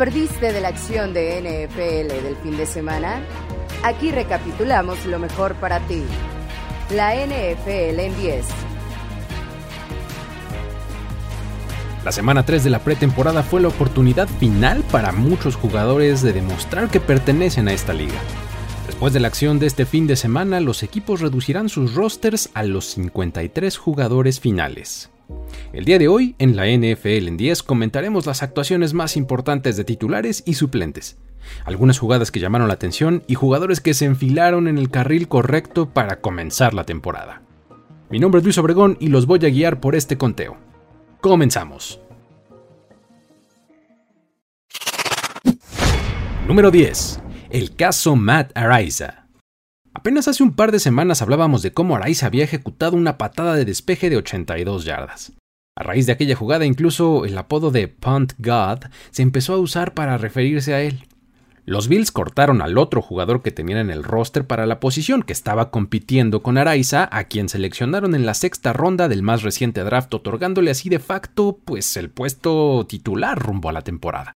¿Te perdiste de la acción de NFL del fin de semana? Aquí recapitulamos lo mejor para ti. La NFL en 10. La semana 3 de la pretemporada fue la oportunidad final para muchos jugadores de demostrar que pertenecen a esta liga. Después de la acción de este fin de semana, los equipos reducirán sus rosters a los 53 jugadores finales. El día de hoy, en la NFL en 10, comentaremos las actuaciones más importantes de titulares y suplentes, algunas jugadas que llamaron la atención y jugadores que se enfilaron en el carril correcto para comenzar la temporada. Mi nombre es Luis Obregón y los voy a guiar por este conteo. Comenzamos. Número 10. El caso Matt Araiza. Apenas hace un par de semanas hablábamos de cómo Araiza había ejecutado una patada de despeje de 82 yardas. A raíz de aquella jugada, incluso el apodo de Punt God se empezó a usar para referirse a él. Los Bills cortaron al otro jugador que tenían en el roster para la posición, que estaba compitiendo con Araiza, a quien seleccionaron en la sexta ronda del más reciente draft, otorgándole así de facto, pues, el puesto titular rumbo a la temporada.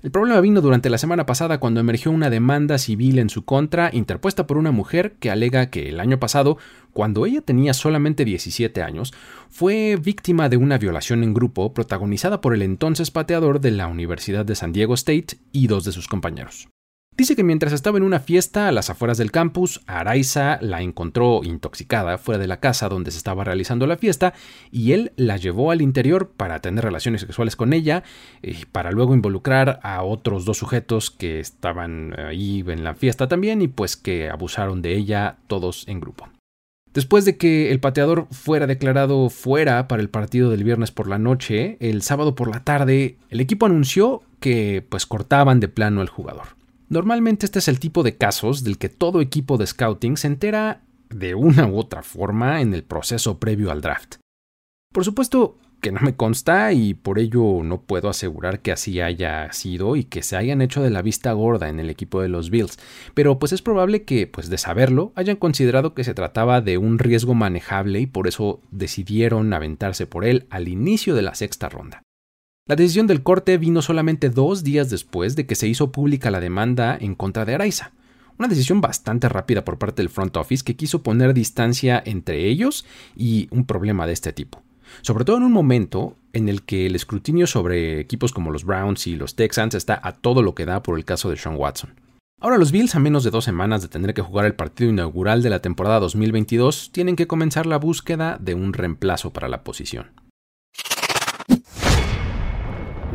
El problema vino durante la semana pasada cuando emergió una demanda civil en su contra interpuesta por una mujer que alega que el año pasado, cuando ella tenía solamente 17 años, fue víctima de una violación en grupo protagonizada por el entonces pateador de la Universidad de San Diego State y dos de sus compañeros. Dice que mientras estaba en una fiesta a las afueras del campus, Araiza la encontró intoxicada fuera de la casa donde se estaba realizando la fiesta y él la llevó al interior para tener relaciones sexuales con ella, y eh, para luego involucrar a otros dos sujetos que estaban ahí en la fiesta también y pues que abusaron de ella todos en grupo. Después de que el pateador fuera declarado fuera para el partido del viernes por la noche, el sábado por la tarde, el equipo anunció que pues cortaban de plano al jugador. Normalmente este es el tipo de casos del que todo equipo de scouting se entera de una u otra forma en el proceso previo al draft. Por supuesto que no me consta y por ello no puedo asegurar que así haya sido y que se hayan hecho de la vista gorda en el equipo de los Bills, pero pues es probable que, pues de saberlo, hayan considerado que se trataba de un riesgo manejable y por eso decidieron aventarse por él al inicio de la sexta ronda. La decisión del corte vino solamente dos días después de que se hizo pública la demanda en contra de Araiza. Una decisión bastante rápida por parte del front office que quiso poner distancia entre ellos y un problema de este tipo. Sobre todo en un momento en el que el escrutinio sobre equipos como los Browns y los Texans está a todo lo que da por el caso de Sean Watson. Ahora los Bills, a menos de dos semanas de tener que jugar el partido inaugural de la temporada 2022, tienen que comenzar la búsqueda de un reemplazo para la posición.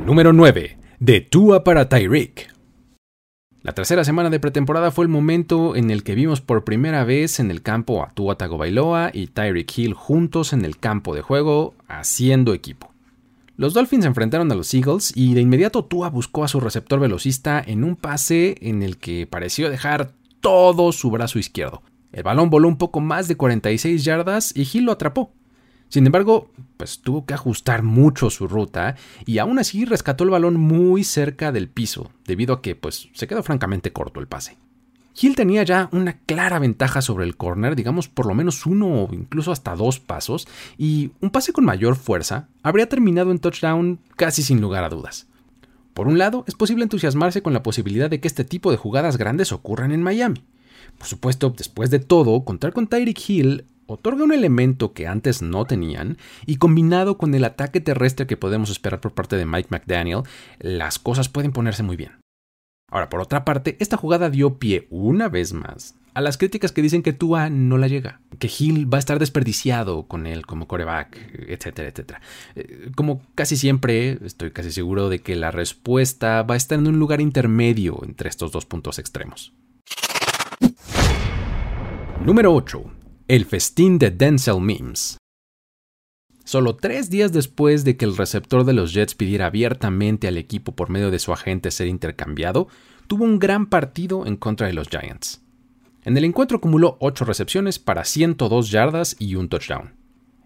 Número 9. De Tua para Tyreek. La tercera semana de pretemporada fue el momento en el que vimos por primera vez en el campo a Tua Tagovailoa y Tyreek Hill juntos en el campo de juego haciendo equipo. Los Dolphins enfrentaron a los Eagles y de inmediato Tua buscó a su receptor velocista en un pase en el que pareció dejar todo su brazo izquierdo. El balón voló un poco más de 46 yardas y Hill lo atrapó. Sin embargo, pues tuvo que ajustar mucho su ruta y aún así rescató el balón muy cerca del piso, debido a que pues se quedó francamente corto el pase. Hill tenía ya una clara ventaja sobre el corner, digamos por lo menos uno o incluso hasta dos pasos, y un pase con mayor fuerza habría terminado en touchdown casi sin lugar a dudas. Por un lado, es posible entusiasmarse con la posibilidad de que este tipo de jugadas grandes ocurran en Miami. Por supuesto, después de todo, contar con Tyreek Hill otorga un elemento que antes no tenían y combinado con el ataque terrestre que podemos esperar por parte de Mike McDaniel, las cosas pueden ponerse muy bien. Ahora, por otra parte, esta jugada dio pie una vez más a las críticas que dicen que Tua no la llega, que Hill va a estar desperdiciado con él como coreback, etcétera, etcétera. Eh, como casi siempre, estoy casi seguro de que la respuesta va a estar en un lugar intermedio entre estos dos puntos extremos. Número 8. El festín de Denzel Mims. Solo tres días después de que el receptor de los Jets pidiera abiertamente al equipo por medio de su agente ser intercambiado, tuvo un gran partido en contra de los Giants. En el encuentro acumuló 8 recepciones para 102 yardas y un touchdown.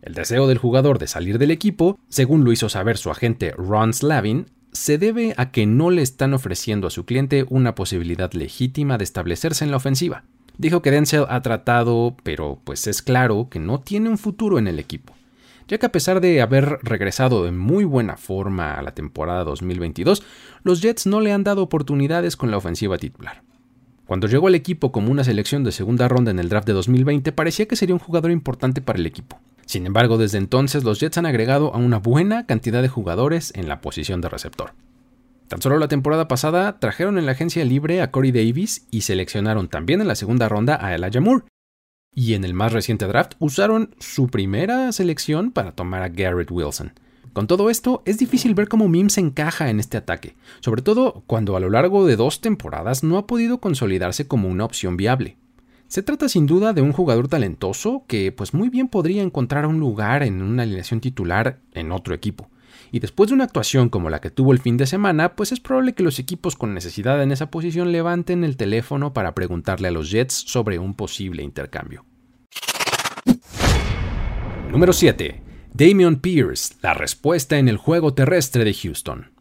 El deseo del jugador de salir del equipo, según lo hizo saber su agente Ron Slavin, se debe a que no le están ofreciendo a su cliente una posibilidad legítima de establecerse en la ofensiva. Dijo que Denzel ha tratado, pero pues es claro que no tiene un futuro en el equipo. ya que a pesar de haber regresado en muy buena forma a la temporada 2022, los Jets no le han dado oportunidades con la ofensiva titular. Cuando llegó al equipo como una selección de segunda ronda en el draft de 2020, parecía que sería un jugador importante para el equipo. Sin embargo, desde entonces los Jets han agregado a una buena cantidad de jugadores en la posición de receptor. Tan solo la temporada pasada trajeron en la agencia libre a Corey Davis y seleccionaron también en la segunda ronda a Elijah Moore. Y en el más reciente draft usaron su primera selección para tomar a Garrett Wilson. Con todo esto, es difícil ver cómo Mims encaja en este ataque, sobre todo cuando a lo largo de dos temporadas no ha podido consolidarse como una opción viable. Se trata sin duda de un jugador talentoso que pues muy bien podría encontrar un lugar en una alineación titular en otro equipo. Y después de una actuación como la que tuvo el fin de semana, pues es probable que los equipos con necesidad en esa posición levanten el teléfono para preguntarle a los Jets sobre un posible intercambio. Número 7. Damian Pierce, la respuesta en el juego terrestre de Houston.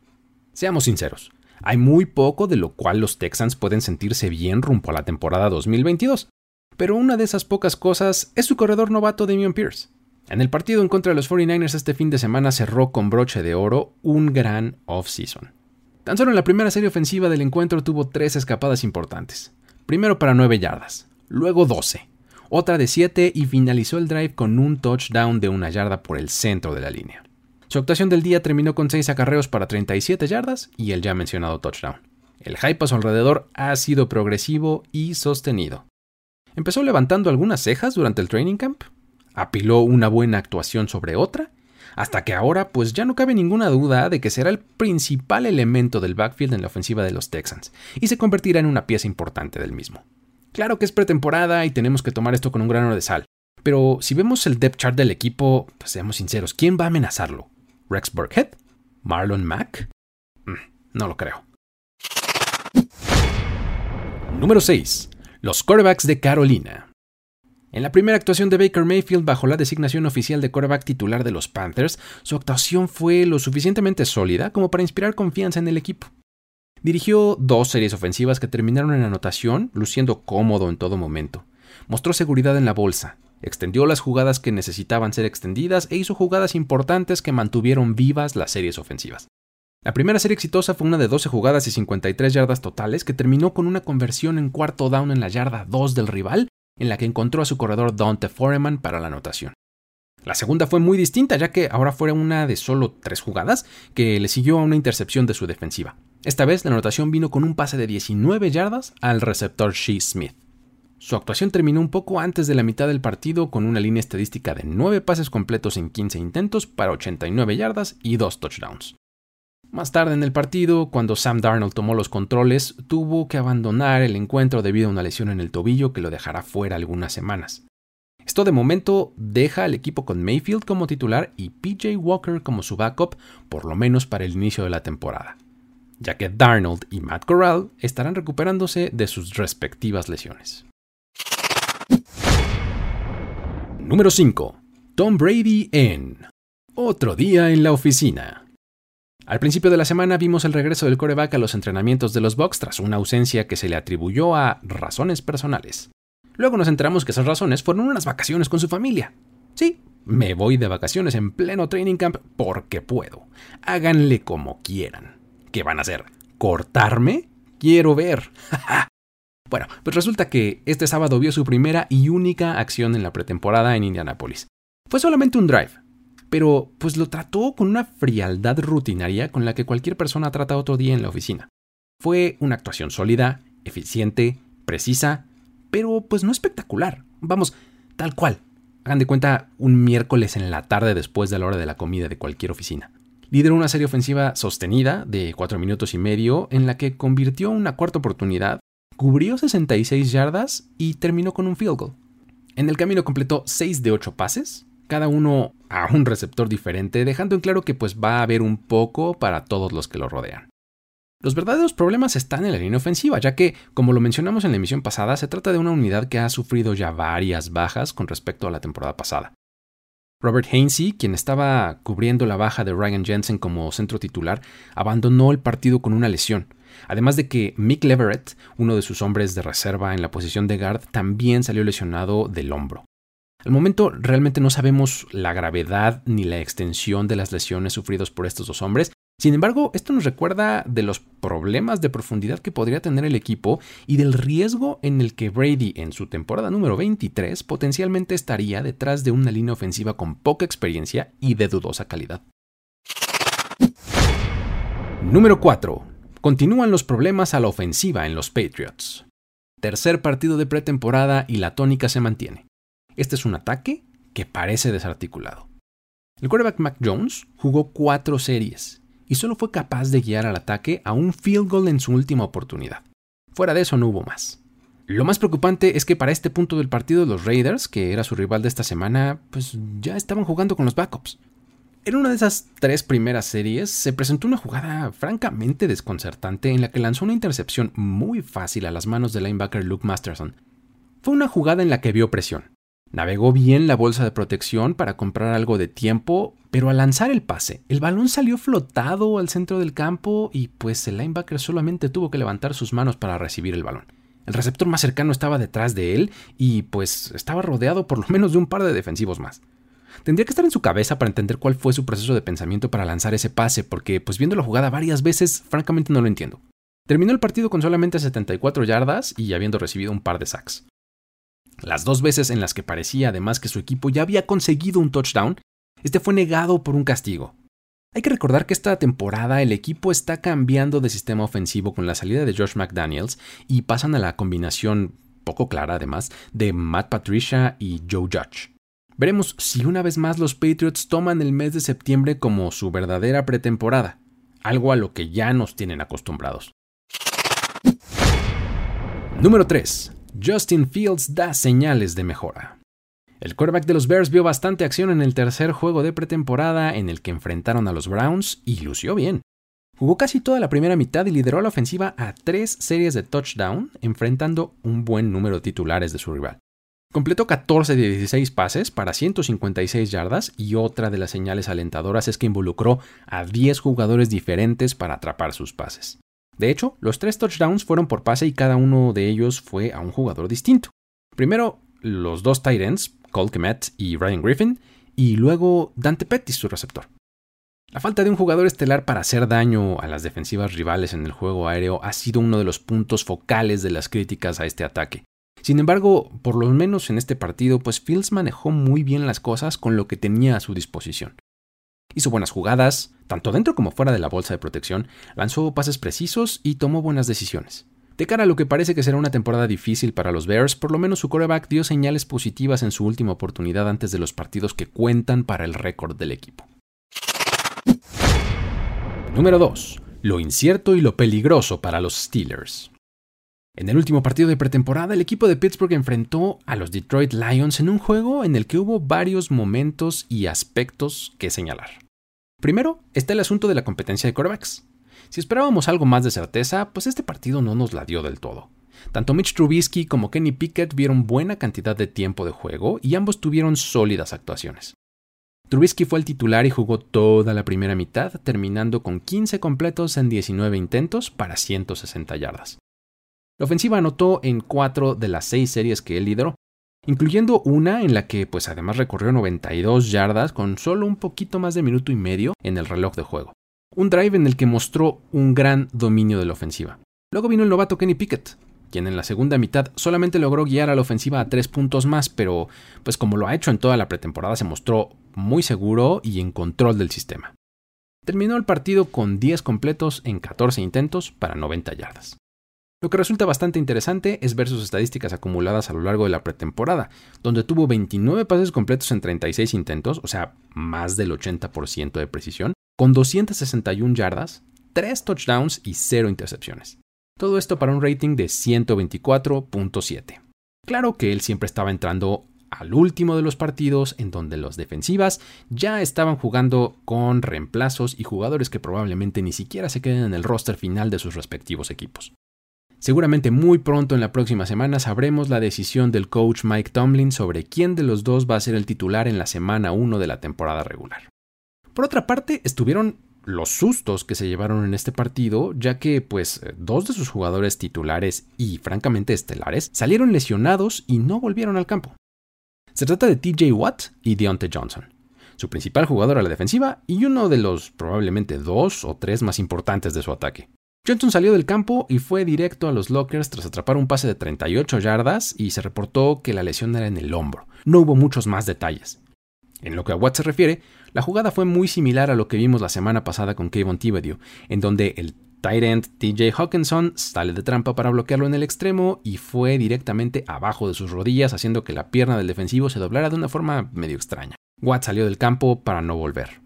Seamos sinceros, hay muy poco de lo cual los Texans pueden sentirse bien rumbo a la temporada 2022, pero una de esas pocas cosas es su corredor novato Damian Pierce. En el partido en contra de los 49ers este fin de semana cerró con broche de oro un gran off-season. Tan solo en la primera serie ofensiva del encuentro tuvo tres escapadas importantes. Primero para 9 yardas, luego 12, otra de 7 y finalizó el drive con un touchdown de una yarda por el centro de la línea. Su actuación del día terminó con 6 acarreos para 37 yardas y el ya mencionado touchdown. El hype a su alrededor ha sido progresivo y sostenido. Empezó levantando algunas cejas durante el training camp, apiló una buena actuación sobre otra, hasta que ahora pues ya no cabe ninguna duda de que será el principal elemento del backfield en la ofensiva de los Texans y se convertirá en una pieza importante del mismo. Claro que es pretemporada y tenemos que tomar esto con un grano de sal. Pero si vemos el depth chart del equipo, pues seamos sinceros, ¿quién va a amenazarlo? ¿Rex Burkhead? ¿Marlon Mack? Mm, no lo creo. Número 6. Los quarterbacks de Carolina. En la primera actuación de Baker Mayfield bajo la designación oficial de quarterback titular de los Panthers, su actuación fue lo suficientemente sólida como para inspirar confianza en el equipo. Dirigió dos series ofensivas que terminaron en anotación, luciendo cómodo en todo momento. Mostró seguridad en la bolsa, extendió las jugadas que necesitaban ser extendidas e hizo jugadas importantes que mantuvieron vivas las series ofensivas. La primera serie exitosa fue una de 12 jugadas y 53 yardas totales que terminó con una conversión en cuarto down en la yarda 2 del rival, en la que encontró a su corredor Dante Foreman para la anotación. La segunda fue muy distinta, ya que ahora fue una de solo tres jugadas que le siguió a una intercepción de su defensiva. Esta vez la anotación vino con un pase de 19 yardas al receptor Shee Smith. Su actuación terminó un poco antes de la mitad del partido con una línea estadística de 9 pases completos en 15 intentos para 89 yardas y 2 touchdowns. Más tarde en el partido, cuando Sam Darnold tomó los controles, tuvo que abandonar el encuentro debido a una lesión en el tobillo que lo dejará fuera algunas semanas. Esto de momento deja al equipo con Mayfield como titular y PJ Walker como su backup, por lo menos para el inicio de la temporada, ya que Darnold y Matt Corral estarán recuperándose de sus respectivas lesiones. Número 5. Tom Brady en Otro día en la oficina. Al principio de la semana vimos el regreso del coreback a los entrenamientos de los Bucks tras una ausencia que se le atribuyó a razones personales. Luego nos enteramos que esas razones fueron unas vacaciones con su familia. Sí, me voy de vacaciones en pleno training camp porque puedo. Háganle como quieran. ¿Qué van a hacer? ¿Cortarme? Quiero ver. bueno, pues resulta que este sábado vio su primera y única acción en la pretemporada en Indianapolis. Fue solamente un drive, pero pues lo trató con una frialdad rutinaria con la que cualquier persona trata otro día en la oficina. Fue una actuación sólida, eficiente, precisa pero pues no espectacular. Vamos, tal cual. Hagan de cuenta un miércoles en la tarde después de la hora de la comida de cualquier oficina. Lideró una serie ofensiva sostenida de 4 minutos y medio en la que convirtió una cuarta oportunidad, cubrió 66 yardas y terminó con un field goal. En el camino completó 6 de 8 pases, cada uno a un receptor diferente, dejando en claro que pues va a haber un poco para todos los que lo rodean. Los verdaderos problemas están en la línea ofensiva, ya que, como lo mencionamos en la emisión pasada, se trata de una unidad que ha sufrido ya varias bajas con respecto a la temporada pasada. Robert Hainsey, quien estaba cubriendo la baja de Ryan Jensen como centro titular, abandonó el partido con una lesión, además de que Mick Leverett, uno de sus hombres de reserva en la posición de guard, también salió lesionado del hombro. Al momento realmente no sabemos la gravedad ni la extensión de las lesiones sufridas por estos dos hombres, sin embargo, esto nos recuerda de los problemas de profundidad que podría tener el equipo y del riesgo en el que Brady en su temporada número 23 potencialmente estaría detrás de una línea ofensiva con poca experiencia y de dudosa calidad. Número 4. Continúan los problemas a la ofensiva en los Patriots. Tercer partido de pretemporada y la tónica se mantiene. Este es un ataque que parece desarticulado. El quarterback Mac Jones jugó cuatro series y solo fue capaz de guiar al ataque a un field goal en su última oportunidad. Fuera de eso no hubo más. Lo más preocupante es que para este punto del partido los Raiders, que era su rival de esta semana, pues ya estaban jugando con los backups. En una de esas tres primeras series se presentó una jugada francamente desconcertante en la que lanzó una intercepción muy fácil a las manos del linebacker Luke Masterson. Fue una jugada en la que vio presión, Navegó bien la bolsa de protección para comprar algo de tiempo, pero al lanzar el pase, el balón salió flotado al centro del campo y pues el linebacker solamente tuvo que levantar sus manos para recibir el balón. El receptor más cercano estaba detrás de él y pues estaba rodeado por lo menos de un par de defensivos más. Tendría que estar en su cabeza para entender cuál fue su proceso de pensamiento para lanzar ese pase, porque pues viendo la jugada varias veces, francamente no lo entiendo. Terminó el partido con solamente 74 yardas y habiendo recibido un par de sacks. Las dos veces en las que parecía además que su equipo ya había conseguido un touchdown, este fue negado por un castigo. Hay que recordar que esta temporada el equipo está cambiando de sistema ofensivo con la salida de Josh McDaniels y pasan a la combinación, poco clara además, de Matt Patricia y Joe Judge. Veremos si una vez más los Patriots toman el mes de septiembre como su verdadera pretemporada, algo a lo que ya nos tienen acostumbrados. Número 3. Justin Fields da señales de mejora. El quarterback de los Bears vio bastante acción en el tercer juego de pretemporada en el que enfrentaron a los Browns y lució bien. Jugó casi toda la primera mitad y lideró la ofensiva a tres series de touchdown, enfrentando un buen número de titulares de su rival. Completó 14 de 16 pases para 156 yardas y otra de las señales alentadoras es que involucró a 10 jugadores diferentes para atrapar sus pases. De hecho, los tres touchdowns fueron por pase y cada uno de ellos fue a un jugador distinto. Primero, los dos tight ends, Cole Kemet y Ryan Griffin, y luego Dante Pettis, su receptor. La falta de un jugador estelar para hacer daño a las defensivas rivales en el juego aéreo ha sido uno de los puntos focales de las críticas a este ataque. Sin embargo, por lo menos en este partido, pues Fields manejó muy bien las cosas con lo que tenía a su disposición. Hizo buenas jugadas, tanto dentro como fuera de la bolsa de protección, lanzó pases precisos y tomó buenas decisiones. De cara a lo que parece que será una temporada difícil para los Bears, por lo menos su coreback dio señales positivas en su última oportunidad antes de los partidos que cuentan para el récord del equipo. Número 2. Lo incierto y lo peligroso para los Steelers. En el último partido de pretemporada, el equipo de Pittsburgh enfrentó a los Detroit Lions en un juego en el que hubo varios momentos y aspectos que señalar. Primero está el asunto de la competencia de quarterbacks. Si esperábamos algo más de certeza, pues este partido no nos la dio del todo. Tanto Mitch Trubisky como Kenny Pickett vieron buena cantidad de tiempo de juego y ambos tuvieron sólidas actuaciones. Trubisky fue el titular y jugó toda la primera mitad, terminando con 15 completos en 19 intentos para 160 yardas. La ofensiva anotó en 4 de las 6 series que él lideró, incluyendo una en la que pues además recorrió 92 yardas con solo un poquito más de minuto y medio en el reloj de juego. Un drive en el que mostró un gran dominio de la ofensiva. Luego vino el novato Kenny Pickett, quien en la segunda mitad solamente logró guiar a la ofensiva a tres puntos más, pero pues como lo ha hecho en toda la pretemporada se mostró muy seguro y en control del sistema. Terminó el partido con 10 completos en 14 intentos para 90 yardas. Lo que resulta bastante interesante es ver sus estadísticas acumuladas a lo largo de la pretemporada, donde tuvo 29 pases completos en 36 intentos, o sea, más del 80% de precisión, con 261 yardas, 3 touchdowns y 0 intercepciones. Todo esto para un rating de 124.7. Claro que él siempre estaba entrando al último de los partidos en donde los defensivas ya estaban jugando con reemplazos y jugadores que probablemente ni siquiera se queden en el roster final de sus respectivos equipos. Seguramente muy pronto en la próxima semana sabremos la decisión del coach Mike Tomlin sobre quién de los dos va a ser el titular en la semana 1 de la temporada regular. Por otra parte, estuvieron los sustos que se llevaron en este partido, ya que pues dos de sus jugadores titulares y francamente estelares salieron lesionados y no volvieron al campo. Se trata de TJ Watt y Deontay Johnson, su principal jugador a la defensiva y uno de los probablemente dos o tres más importantes de su ataque. Johnson salió del campo y fue directo a los lockers tras atrapar un pase de 38 yardas y se reportó que la lesión era en el hombro. No hubo muchos más detalles. En lo que a Watt se refiere, la jugada fue muy similar a lo que vimos la semana pasada con Kayvon Thibodeau, en donde el tight end TJ Hawkinson sale de trampa para bloquearlo en el extremo y fue directamente abajo de sus rodillas, haciendo que la pierna del defensivo se doblara de una forma medio extraña. Watt salió del campo para no volver.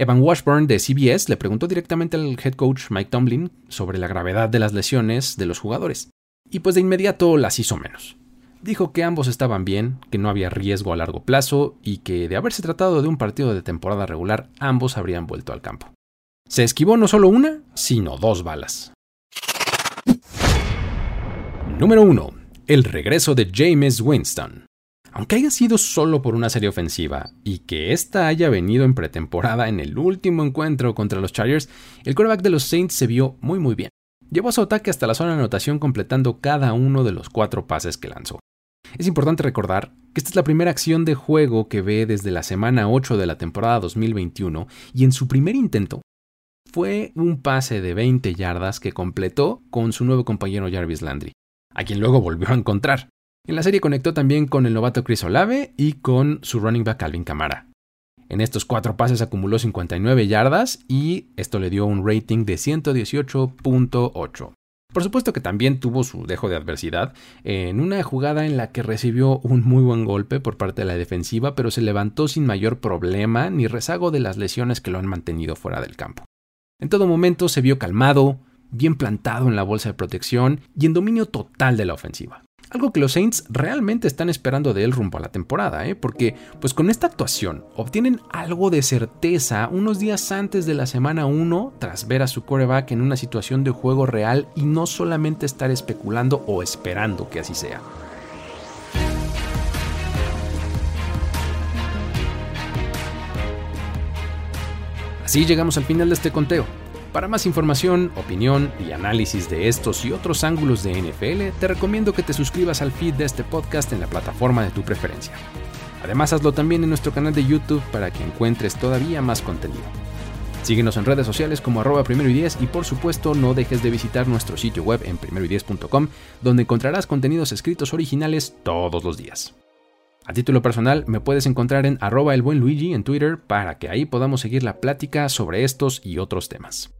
Evan Washburn de CBS le preguntó directamente al head coach Mike Tomlin sobre la gravedad de las lesiones de los jugadores, y pues de inmediato las hizo menos. Dijo que ambos estaban bien, que no había riesgo a largo plazo y que de haberse tratado de un partido de temporada regular ambos habrían vuelto al campo. Se esquivó no solo una, sino dos balas. Número 1. El regreso de James Winston. Aunque haya sido solo por una serie ofensiva y que ésta haya venido en pretemporada en el último encuentro contra los Chargers, el quarterback de los Saints se vio muy muy bien. Llevó su ataque hasta la zona de anotación completando cada uno de los cuatro pases que lanzó. Es importante recordar que esta es la primera acción de juego que ve desde la semana 8 de la temporada 2021 y en su primer intento fue un pase de 20 yardas que completó con su nuevo compañero Jarvis Landry, a quien luego volvió a encontrar. En la serie conectó también con el novato Chris Olave y con su running back Calvin Camara. En estos cuatro pases acumuló 59 yardas y esto le dio un rating de 118.8. Por supuesto que también tuvo su dejo de adversidad en una jugada en la que recibió un muy buen golpe por parte de la defensiva, pero se levantó sin mayor problema ni rezago de las lesiones que lo han mantenido fuera del campo. En todo momento se vio calmado, bien plantado en la bolsa de protección y en dominio total de la ofensiva. Algo que los Saints realmente están esperando de él rumbo a la temporada, ¿eh? porque pues con esta actuación obtienen algo de certeza unos días antes de la semana 1 tras ver a su coreback en una situación de juego real y no solamente estar especulando o esperando que así sea. Así llegamos al final de este conteo. Para más información, opinión y análisis de estos y otros ángulos de NFL, te recomiendo que te suscribas al feed de este podcast en la plataforma de tu preferencia. Además, hazlo también en nuestro canal de YouTube para que encuentres todavía más contenido. Síguenos en redes sociales como arroba primero y diez y por supuesto no dejes de visitar nuestro sitio web en primeroy10.com donde encontrarás contenidos escritos originales todos los días. A título personal, me puedes encontrar en arroba el buen Luigi en Twitter para que ahí podamos seguir la plática sobre estos y otros temas.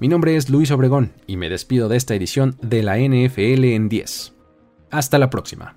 Mi nombre es Luis Obregón y me despido de esta edición de la NFL en 10. Hasta la próxima.